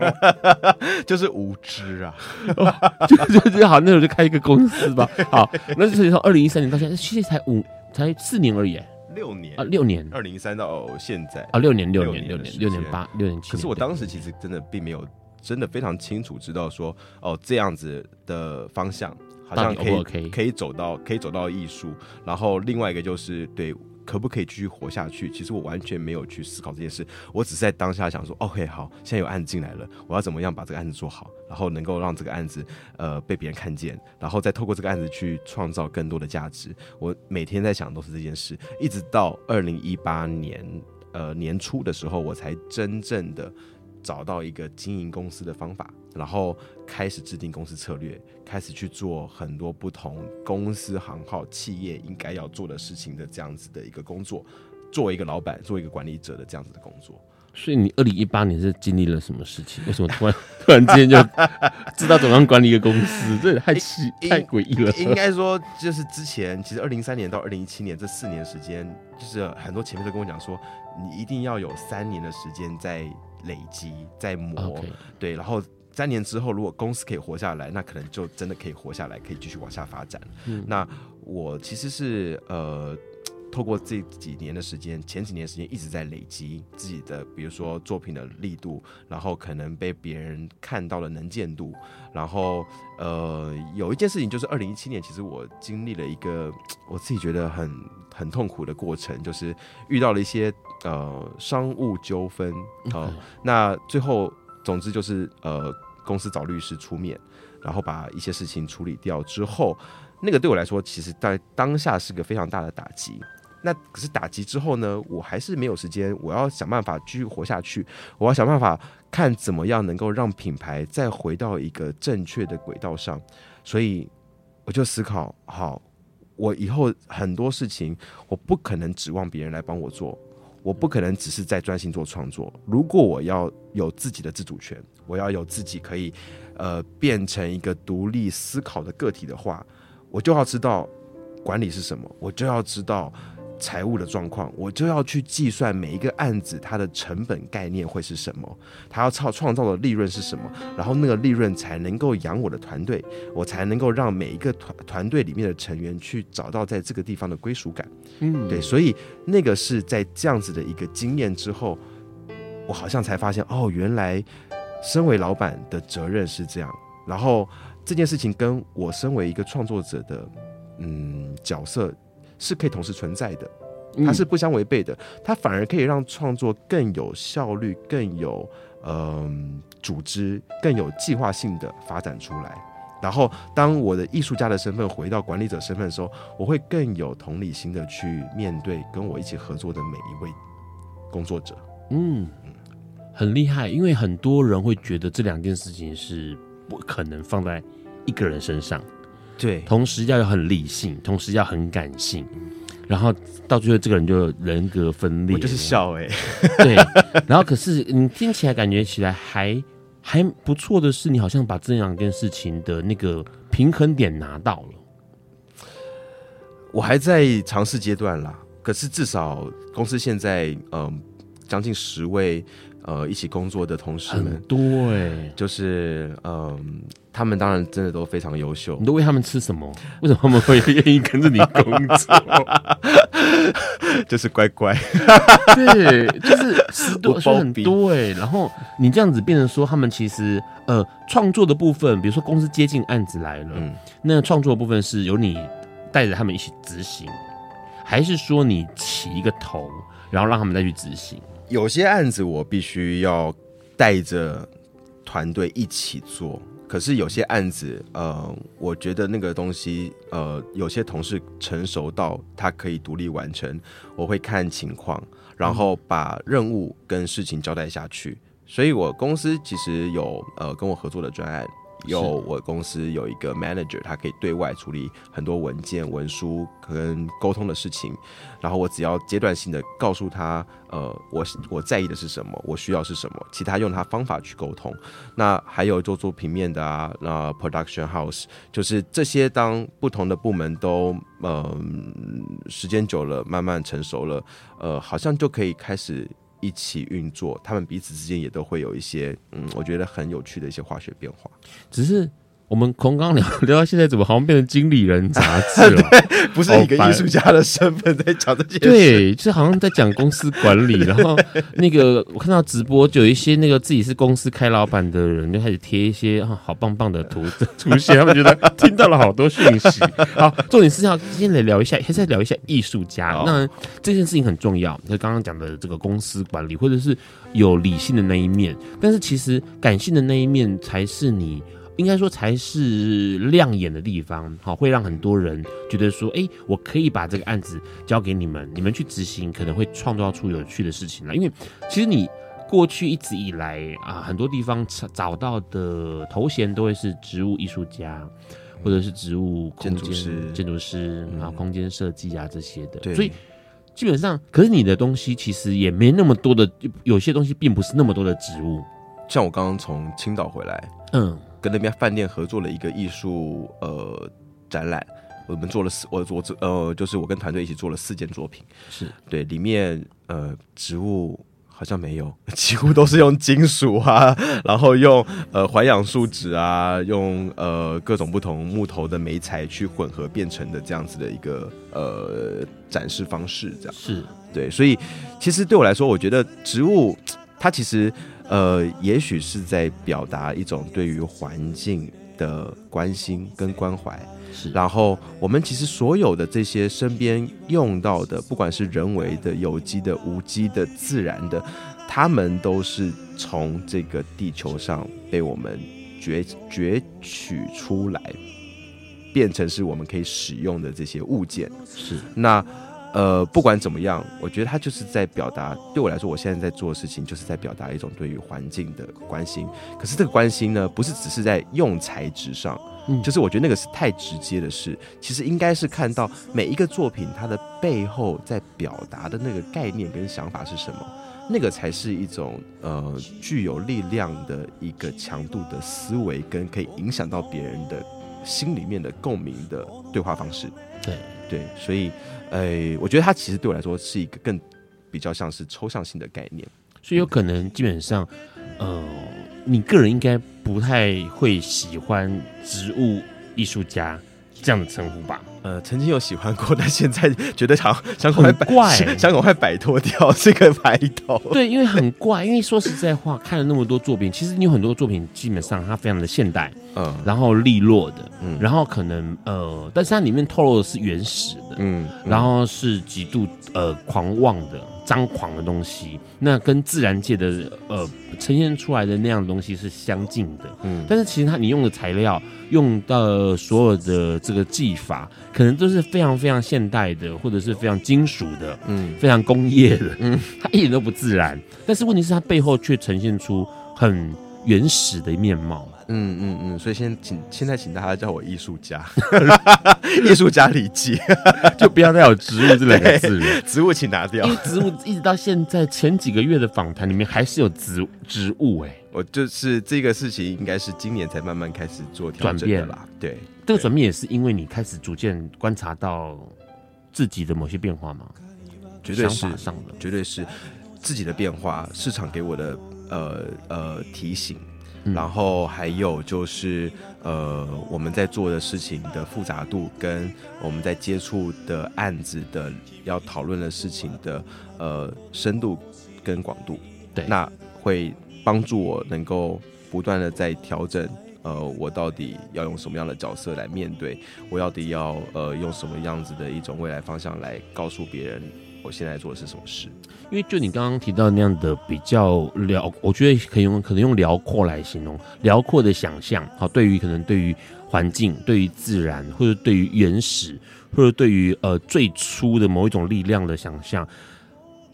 就是无知啊，就就就好，那我就开一个公司吧。好，那就是从二零一三年到现在，其实才五才四年而已。六年啊，六年，二零一三到现在啊，六年，六年，六年，六年八，六年七。可是我当时其实真的并没有真的非常清楚知道说，哦，这样子的方向好像可以可以走到可以走到艺术，然后另外一个就是对。可不可以继续活下去？其实我完全没有去思考这件事，我只是在当下想说，OK，好，现在有案子进来了，我要怎么样把这个案子做好，然后能够让这个案子呃被别人看见，然后再透过这个案子去创造更多的价值。我每天在想都是这件事，一直到二零一八年呃年初的时候，我才真正的找到一个经营公司的方法。然后开始制定公司策略，开始去做很多不同公司行号企业应该要做的事情的这样子的一个工作，作为一个老板，作为一个管理者的这样子的工作。所以你二零一八年是经历了什么事情？为什么突然突然之间就知道怎么样管理一个公司？这太奇太诡异了。应该说，就是之前其实二零一三年到二零一七年这四年时间，就是很多前辈都跟我讲说，你一定要有三年的时间在累积，在磨.对，然后。三年之后，如果公司可以活下来，那可能就真的可以活下来，可以继续往下发展。嗯，那我其实是呃，透过这几年的时间，前几年时间一直在累积自己的，比如说作品的力度，然后可能被别人看到的能见度，然后呃，有一件事情就是二零一七年，其实我经历了一个我自己觉得很很痛苦的过程，就是遇到了一些呃商务纠纷啊，那最后总之就是呃。公司找律师出面，然后把一些事情处理掉之后，那个对我来说，其实在当下是个非常大的打击。那可是打击之后呢，我还是没有时间，我要想办法继续活下去，我要想办法看怎么样能够让品牌再回到一个正确的轨道上。所以我就思考，好，我以后很多事情，我不可能指望别人来帮我做。我不可能只是在专心做创作。如果我要有自己的自主权，我要有自己可以，呃，变成一个独立思考的个体的话，我就要知道管理是什么，我就要知道财务的状况，我就要去计算每一个案子它的成本概念会是什么，它要创创造的利润是什么，然后那个利润才能够养我的团队，我才能够让每一个团团队里面的成员去找到在这个地方的归属感。嗯，对，所以那个是在这样子的一个经验之后，我好像才发现，哦，原来身为老板的责任是这样，然后这件事情跟我身为一个创作者的嗯角色。是可以同时存在的，它是不相违背的，它反而可以让创作更有效率、更有嗯、呃、组织、更有计划性的发展出来。然后，当我的艺术家的身份回到管理者身份的时候，我会更有同理心的去面对跟我一起合作的每一位工作者。嗯，很厉害，因为很多人会觉得这两件事情是不可能放在一个人身上。对，同时要有很理性，同时要很感性，然后到最后这个人就人格分裂。我就是笑哎、欸，对。然后可是你听起来感觉起来还还不错的是，你好像把这两件事情的那个平衡点拿到了。我还在尝试阶段啦，可是至少公司现在嗯将近十位呃一起工作的同事们很多哎、欸，就是嗯。他们当然真的都非常优秀。你都喂他们吃什么？为什么他们会愿意跟着你工作？就是乖乖。对，就是十多 岁很多哎。然后你这样子变成说，他们其实呃创作的部分，比如说公司接近案子来了，嗯、那创作的部分是由你带着他们一起执行，还是说你起一个头，然后让他们再去执行？有些案子我必须要带着团队一起做。可是有些案子，呃，我觉得那个东西，呃，有些同事成熟到他可以独立完成，我会看情况，然后把任务跟事情交代下去。所以我公司其实有呃跟我合作的专案。有我公司有一个 manager，他可以对外处理很多文件、文书跟沟通的事情，然后我只要阶段性的告诉他，呃，我我在意的是什么，我需要是什么，其他用他方法去沟通。那还有做做平面的啊，那 production house，就是这些，当不同的部门都呃时间久了，慢慢成熟了，呃，好像就可以开始。一起运作，他们彼此之间也都会有一些，嗯，我觉得很有趣的一些化学变化。只是我们从刚刚聊 聊到现在，怎么好像变成经理人杂志了？对，不是一个艺术家的身份在讲这件事。对，就好像在讲公司管理。然后 那个我看到直播，就有一些那个自己是公司开老板的人，就开始贴一些啊好棒棒的图出现。他们觉得听到了好多讯息。好，重点是要先来聊一下，还是要聊一下艺术家。那这件事情很重要，就刚刚讲的这个公司管理，或者是有理性的那一面，但是其实感性的那一面才是你。应该说才是亮眼的地方，好，会让很多人觉得说，哎，我可以把这个案子交给你们，你们去执行，可能会创造出有趣的事情来。因为其实你过去一直以来啊，很多地方找到的头衔都会是植物艺术家，或者是植物空间建筑师、建筑师啊、空间设计啊这些的。所以基本上，可是你的东西其实也没那么多的，有些东西并不是那么多的植物。像我刚刚从青岛回来，嗯。跟那边饭店合作了一个艺术呃展览，我们做了四，我我呃就是我跟团队一起做了四件作品，是。对里面呃植物好像没有，几乎都是用金属啊，然后用呃环氧树脂啊，用呃各种不同木头的媒材去混合变成的这样子的一个呃展示方式，这样。是。对，所以其实对我来说，我觉得植物它其实。呃，也许是在表达一种对于环境的关心跟关怀。是，然后我们其实所有的这些身边用到的，不管是人为的、有机的、无机的、自然的，它们都是从这个地球上被我们攫攫取出来，变成是我们可以使用的这些物件。是，那。呃，不管怎么样，我觉得他就是在表达。对我来说，我现在在做的事情，就是在表达一种对于环境的关心。可是这个关心呢，不是只是在用材质上，嗯，就是我觉得那个是太直接的事。其实应该是看到每一个作品它的背后在表达的那个概念跟想法是什么，那个才是一种呃具有力量的一个强度的思维，跟可以影响到别人的心里面的共鸣的对话方式。对。对，所以，呃，我觉得它其实对我来说是一个更比较像是抽象性的概念，所以有可能基本上，呃，你个人应该不太会喜欢植物艺术家这样的称呼吧？呃，曾经有喜欢过，但现在觉得想想赶快摆怪，欸，想赶快摆脱掉这个牌头。对，因为很怪，因为说实在话，看了那么多作品，其实你有很多作品基本上它非常的现代，嗯，然后利落的，嗯，然后可能呃，但是它里面透露的是原始的，嗯，嗯然后是极度呃狂妄的。张狂的东西，那跟自然界的呃呈现出来的那样的东西是相近的，嗯，但是其实它你用的材料，用到所有的这个技法，可能都是非常非常现代的，或者是非常金属的，嗯，非常工业的，嗯，它一点都不自然，但是问题是它背后却呈现出很原始的面貌。嗯嗯嗯，所以现在请现在请大家叫我艺术家，艺术家李记，就不要再有植物这两个字了，植物请拿掉。因为植物一直到现在前几个月的访谈里面还是有植植物哎、欸，我就是这个事情应该是今年才慢慢开始做转变啦。对，这个转变也是因为你开始逐渐观察到自己的某些变化吗？绝对是上的，绝对是自己的变化，市场给我的呃呃提醒。然后还有就是，呃，我们在做的事情的复杂度，跟我们在接触的案子的要讨论的事情的呃深度跟广度，对，那会帮助我能够不断的在调整，呃，我到底要用什么样的角色来面对，我到底要呃用什么样子的一种未来方向来告诉别人。我现在做的是什么事？因为就你刚刚提到那样的比较辽，我觉得可以用可能用辽阔来形容，辽阔的想象。好，对于可能对于环境、对于自然，或者对于原始，或者对于呃最初的某一种力量的想象，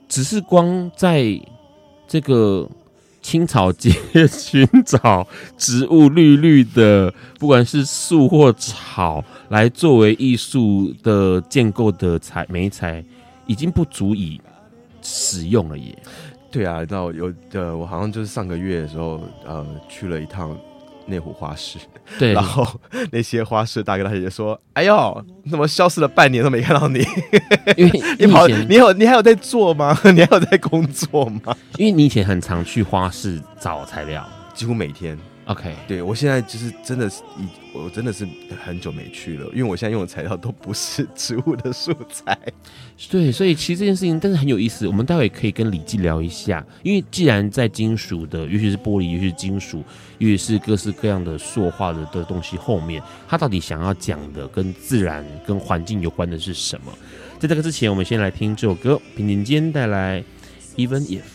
只是光在这个青草街寻找植物绿绿的，不管是树或草，来作为艺术的建构的材媒材。已经不足以使用了耶。对啊，你知道有呃，我好像就是上个月的时候，呃，去了一趟内湖花市。对，然后那些花市大哥大姐姐说：“哎呦，怎么消失了半年都没看到你？因为 你跑，你有你还有在做吗？你还有在工作吗？因为你以前很常去花市找材料，几乎每天。” OK，对，我现在就是真的是一，我真的是很久没去了，因为我现在用的材料都不是植物的素材。对，所以其实这件事情但是很有意思，我们待会可以跟李记聊一下。因为既然在金属的，尤其是玻璃，尤其是金属，尤其是各式各样的塑化的的东西后面，他到底想要讲的跟自然、跟环境有关的是什么？在这个之前，我们先来听这首歌，平田坚带来 Even If。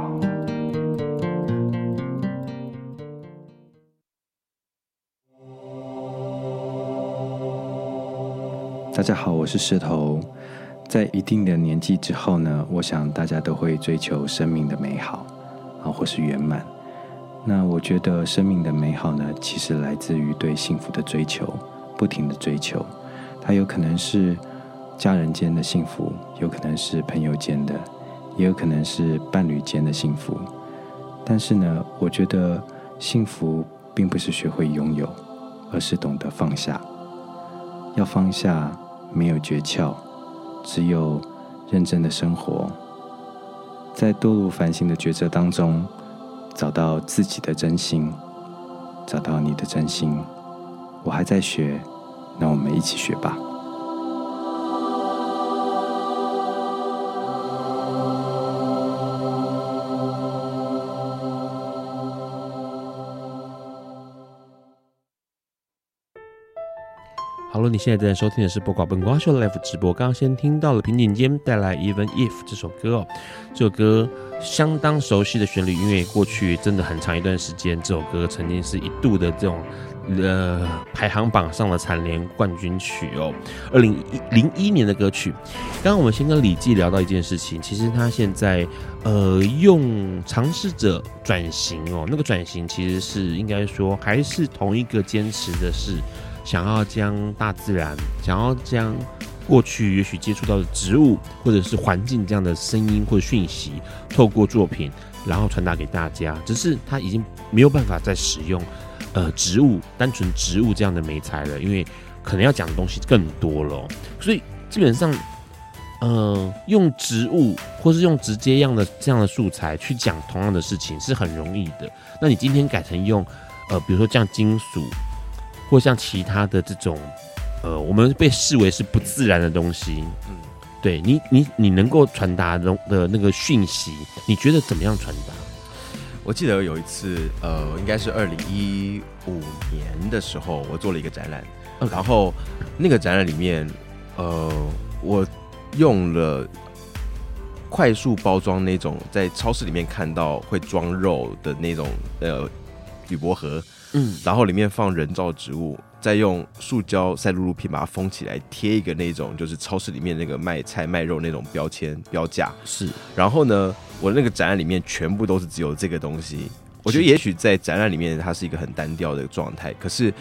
大家好，我是石头。在一定的年纪之后呢，我想大家都会追求生命的美好啊，或是圆满。那我觉得生命的美好呢，其实来自于对幸福的追求，不停的追求。它有可能是家人间的幸福，有可能是朋友间的，也有可能是伴侣间的幸福。但是呢，我觉得幸福并不是学会拥有，而是懂得放下。要放下，没有诀窍，只有认真的生活，在多路繁星的抉择当中，找到自己的真心，找到你的真心。我还在学，那我们一起学吧。好了，你现在正在收听的是播挂本瓜秀 Live 直播。刚刚先听到了平井间带来《Even If》这首歌哦，这首歌相当熟悉的旋律，因为过去真的很长一段时间，这首歌曾经是一度的这种。呃，排行榜上的蝉联冠军曲哦，二零一零一年的歌曲。刚刚我们先跟李记聊到一件事情，其实他现在呃用尝试着转型哦，那个转型其实是应该说还是同一个坚持的是想要将大自然，想要将过去也许接触到的植物或者是环境这样的声音或讯息，透过作品然后传达给大家，只是他已经没有办法再使用。呃，植物单纯植物这样的媒材了，因为可能要讲的东西更多了，所以基本上，呃，用植物或是用直接样的这样的素材去讲同样的事情是很容易的。那你今天改成用，呃，比如说像金属，或像其他的这种，呃，我们被视为是不自然的东西，嗯，对你，你，你能够传达的的那个讯息，你觉得怎么样传达？我记得有一次，呃，应该是二零一五年的时候，我做了一个展览.然后那个展览里面，呃，我用了快速包装那种在超市里面看到会装肉的那种呃铝箔盒，嗯，然后里面放人造植物，再用塑胶塞璐璐片把它封起来，贴一个那种就是超市里面那个卖菜卖肉那种标签标价，是，然后呢，我那个展览里面全部都是只有这个东西。我觉得也许在展览里面它是一个很单调的状态，可是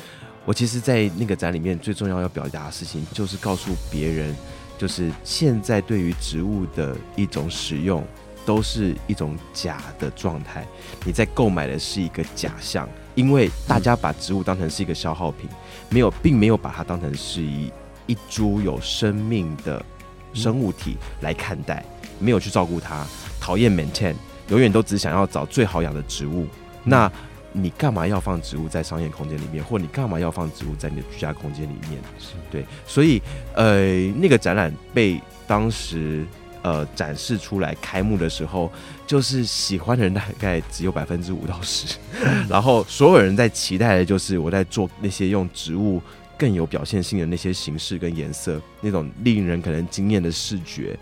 我其实，在那个展里面最重要要表达的事情，就是告诉别人，就是现在对于植物的一种使用，都是一种假的状态。你在购买的是一个假象，因为大家把植物当成是一个消耗品，没有，并没有把它当成是一一株有生命的生物体来看待，没有去照顾它。讨厌 maintain，永远都只想要找最好养的植物。那你干嘛要放植物在商业空间里面，或你干嘛要放植物在你的居家空间里面？是对，所以呃，那个展览被当时呃展示出来开幕的时候，就是喜欢的人大概只有百分之五到十，然后所有人在期待的就是我在做那些用植物更有表现性的那些形式跟颜色，那种令人可能惊艳的视觉。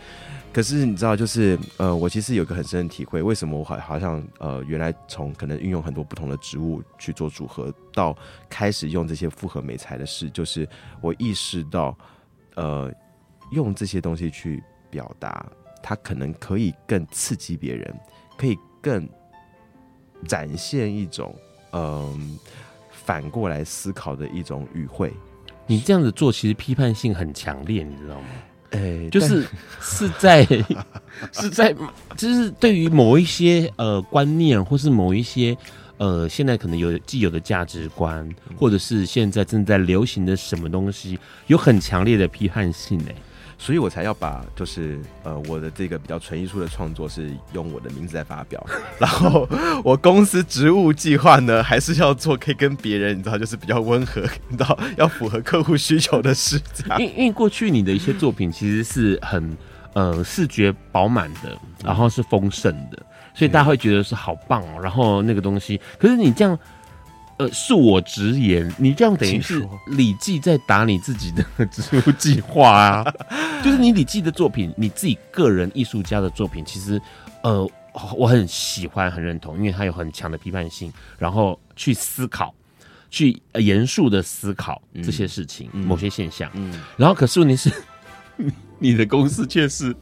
可是你知道，就是呃，我其实有个很深的体会，为什么我好好像呃，原来从可能运用很多不同的植物去做组合，到开始用这些复合美材的事，就是我意识到，呃，用这些东西去表达，他可能可以更刺激别人，可以更展现一种嗯、呃，反过来思考的一种语汇。你这样子做，其实批判性很强烈，你知道吗？哎、欸，就是是在 是在，就是对于某一些呃观念，或是某一些呃现在可能有既有的价值观，或者是现在正在流行的什么东西，有很强烈的批判性哎。所以我才要把就是呃我的这个比较纯艺术的创作是用我的名字来发表，然后我公司职务计划呢还是要做可以跟别人你知道就是比较温和，你知道要符合客户需求的事情。因因为过去你的一些作品其实是很呃视觉饱满的，然后是丰盛的，所以大家会觉得是好棒哦。然后那个东西，可是你这样。呃，恕我直言，你这样等于是李记在打你自己的 植物计划啊！就是你李记的作品，你自己个人艺术家的作品，其实呃，我很喜欢、很认同，因为它有很强的批判性，然后去思考、去严肃的思考这些事情、嗯、某些现象。嗯，然后可是问题是，你的公司却是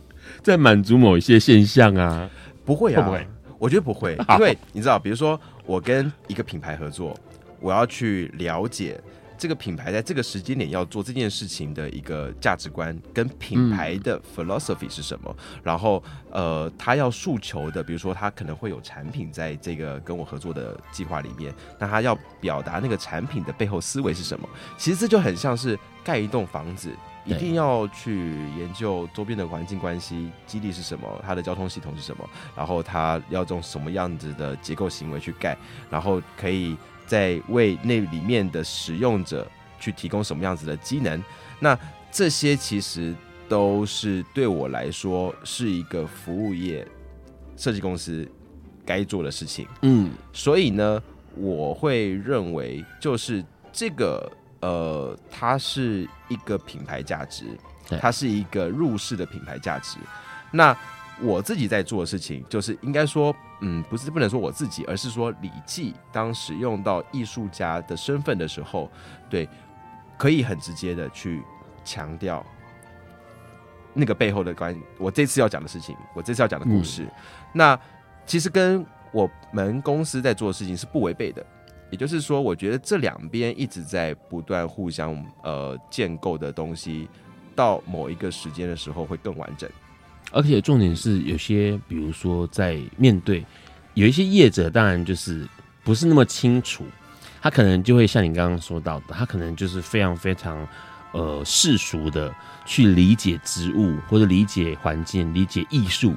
在满足某一些现象啊？不会啊，会不会？我觉得不会，因为你知道，比如说我跟一个品牌合作，我要去了解这个品牌在这个时间点要做这件事情的一个价值观跟品牌的 philosophy 是什么，嗯、然后呃，他要诉求的，比如说他可能会有产品在这个跟我合作的计划里面，那他要表达那个产品的背后思维是什么？其实这就很像是盖一栋房子。一定要去研究周边的环境关系，基地是什么，它的交通系统是什么，然后它要用什么样子的结构行为去盖，然后可以在为那里面的使用者去提供什么样子的机能。那这些其实都是对我来说是一个服务业设计公司该做的事情。嗯，所以呢，我会认为就是这个呃，它是一个品牌价值，它是一个入世的品牌价值。那我自己在做的事情，就是应该说，嗯，不是不能说我自己，而是说礼记当时用到艺术家的身份的时候，对，可以很直接的去强调那个背后的关系。我这次要讲的事情，我这次要讲的故事，嗯、那其实跟我们公司在做的事情是不违背的。也就是说，我觉得这两边一直在不断互相呃建构的东西，到某一个时间的时候会更完整。而且重点是，有些比如说在面对有一些业者，当然就是不是那么清楚，他可能就会像你刚刚说到的，他可能就是非常非常呃世俗的去理解植物或者理解环境、理解艺术。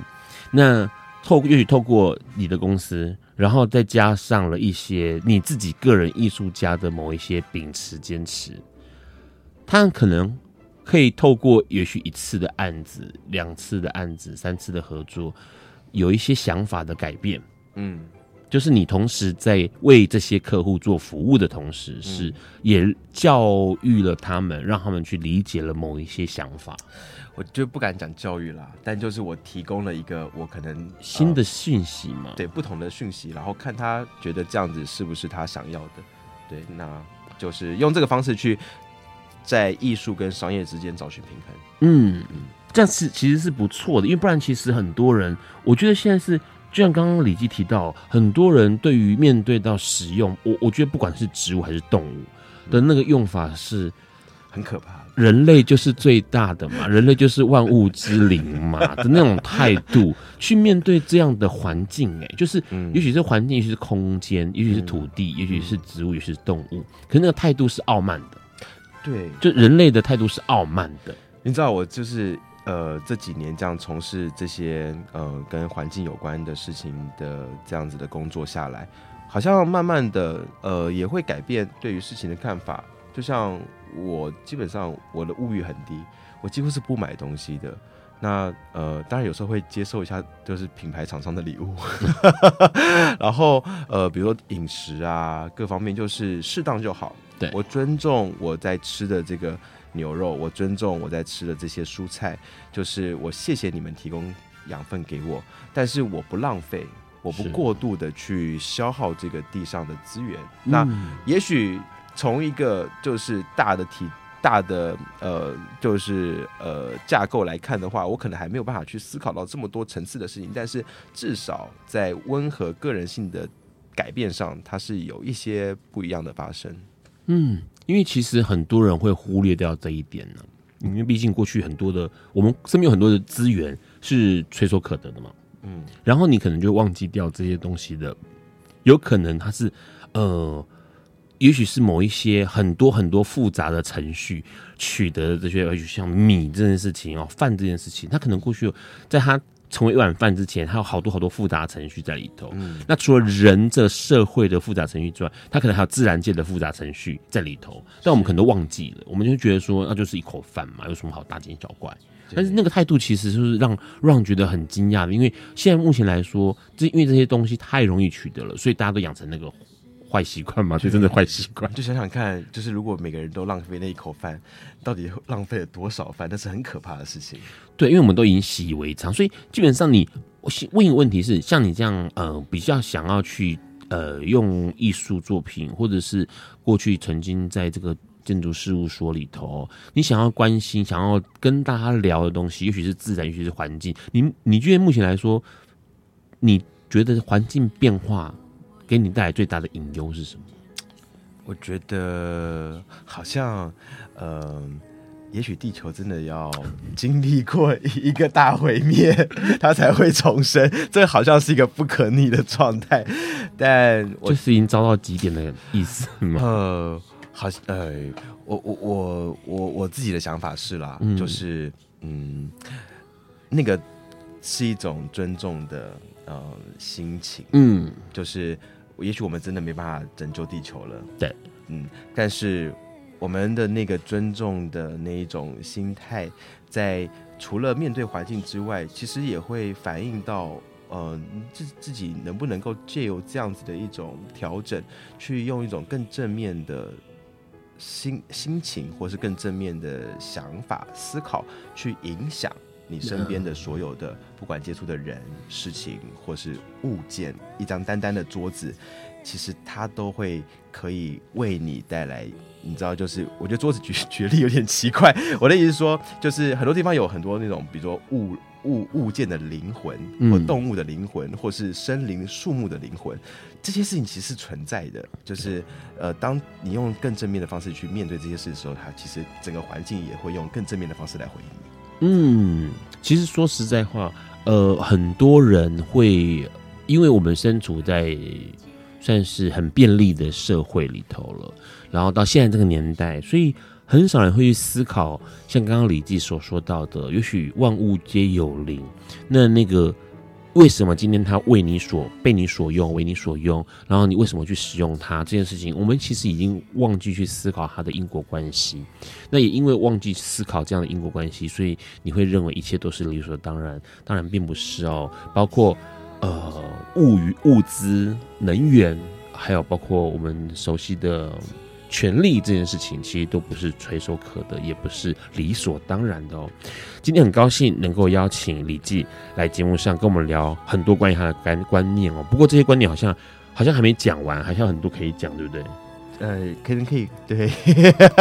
那透也许透过你的公司，然后再加上了一些你自己个人艺术家的某一些秉持坚持，他可能。可以透过也许一次的案子、两次的案子、三次的合作，有一些想法的改变。嗯，就是你同时在为这些客户做服务的同时，是也教育了他们，让他们去理解了某一些想法。我就不敢讲教育啦，但就是我提供了一个我可能新的讯息嘛，对不同的讯息，然后看他觉得这样子是不是他想要的。对，那就是用这个方式去。在艺术跟商业之间找寻平衡，嗯嗯，这样是其实是不错的，因为不然其实很多人，我觉得现在是就像刚刚李记提到，很多人对于面对到使用，我我觉得不管是植物还是动物的那个用法是很可怕，人类就是最大的嘛，人类就是万物之灵嘛的那种态度 去面对这样的环境，哎，就是也许是环境，也许是空间，也许是土地，也许是植物，也许是动物，可是那个态度是傲慢的。对，就人类的态度是傲慢的。你知道，我就是呃这几年这样从事这些呃跟环境有关的事情的这样子的工作下来，好像慢慢的呃也会改变对于事情的看法。就像我基本上我的物欲很低，我几乎是不买东西的。那呃当然有时候会接受一下就是品牌厂商的礼物，然后呃比如说饮食啊各方面就是适当就好。对，我尊重我在吃的这个牛肉，我尊重我在吃的这些蔬菜，就是我谢谢你们提供养分给我，但是我不浪费，我不过度的去消耗这个地上的资源。那也许从一个就是大的体大的呃就是呃架构来看的话，我可能还没有办法去思考到这么多层次的事情，但是至少在温和个人性的改变上，它是有一些不一样的发生。嗯，因为其实很多人会忽略掉这一点呢，因为毕竟过去很多的我们身边有很多的资源是垂手可得的嘛，嗯，然后你可能就忘记掉这些东西的，有可能它是呃，也许是某一些很多很多复杂的程序取得的这些，而且像米这件事情哦，饭这件事情，它可能过去在它。成为一碗饭之前，它有好多好多复杂程序在里头。嗯，那除了人这社会的复杂程序之外，它可能还有自然界的复杂程序在里头。但我们可能都忘记了，我们就觉得说，那就是一口饭嘛，有什么好大惊小怪？但是那个态度其实就是让让觉得很惊讶的，因为现在目前来说，这因为这些东西太容易取得了，所以大家都养成那个。坏习惯吗？就真的坏习惯。就想想看，就是如果每个人都浪费那一口饭，到底浪费了多少饭？那是很可怕的事情。对，因为我们都已经习以为常，所以基本上你，我问一个问题是，像你这样呃，比较想要去呃用艺术作品，或者是过去曾经在这个建筑事务所里头，你想要关心、想要跟大家聊的东西，也许是自然，也许是环境。你你觉得目前来说，你觉得环境变化？给你带来最大的隐忧是什么？我觉得好像，嗯、呃，也许地球真的要经历过一个大毁灭，它才会重生。这好像是一个不可逆的状态，但我 就是已经遭到极点的意思吗？呃，好，呃，我我我我我自己的想法是啦，嗯、就是嗯，那个是一种尊重的呃心情，嗯，就是。也许我们真的没办法拯救地球了，对，嗯，但是我们的那个尊重的那一种心态，在除了面对环境之外，其实也会反映到，呃，自自己能不能够借由这样子的一种调整，去用一种更正面的心心情，或是更正面的想法、思考，去影响你身边的所有的，不管接触的人、事情或是物件，一张单单的桌子，其实它都会可以为你带来。你知道，就是我觉得桌子举 举例有点奇怪。我的意思是说，就是很多地方有很多那种，比如说物物物件的灵魂，或动物的灵魂，或是森林树木的灵魂，这些事情其实是存在的。就是呃，当你用更正面的方式去面对这些事的时候，它其实整个环境也会用更正面的方式来回应你。嗯，其实说实在话，呃，很多人会因为我们身处在算是很便利的社会里头了。然后到现在这个年代，所以很少人会去思考，像刚刚李记所说到的，也许万物皆有灵。那那个为什么今天它为你所被你所用，为你所用，然后你为什么去使用它这件事情，我们其实已经忘记去思考它的因果关系。那也因为忘记思考这样的因果关系，所以你会认为一切都是理所当然。当然并不是哦，包括呃物与物资、能源，还有包括我们熟悉的。权利这件事情其实都不是垂手可得，也不是理所当然的哦。今天很高兴能够邀请李记来节目上跟我们聊很多关于他的观观念哦。不过这些观念好像好像还没讲完，好像很多可以讲，对不对？呃，可能可以，对，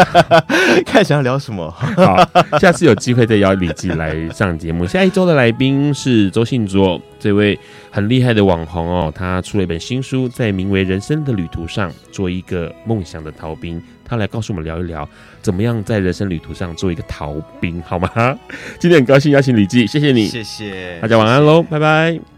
看想要聊什么。好，下次有机会再邀李记来上节目。下一周的来宾是周信卓，这位很厉害的网红哦，他出了一本新书，在名为《人生的旅途上做一个梦想的逃兵》，他来告诉我们聊一聊，怎么样在人生旅途上做一个逃兵，好吗？今天很高兴邀请李记，谢谢你，谢谢大家晚安喽，拜拜。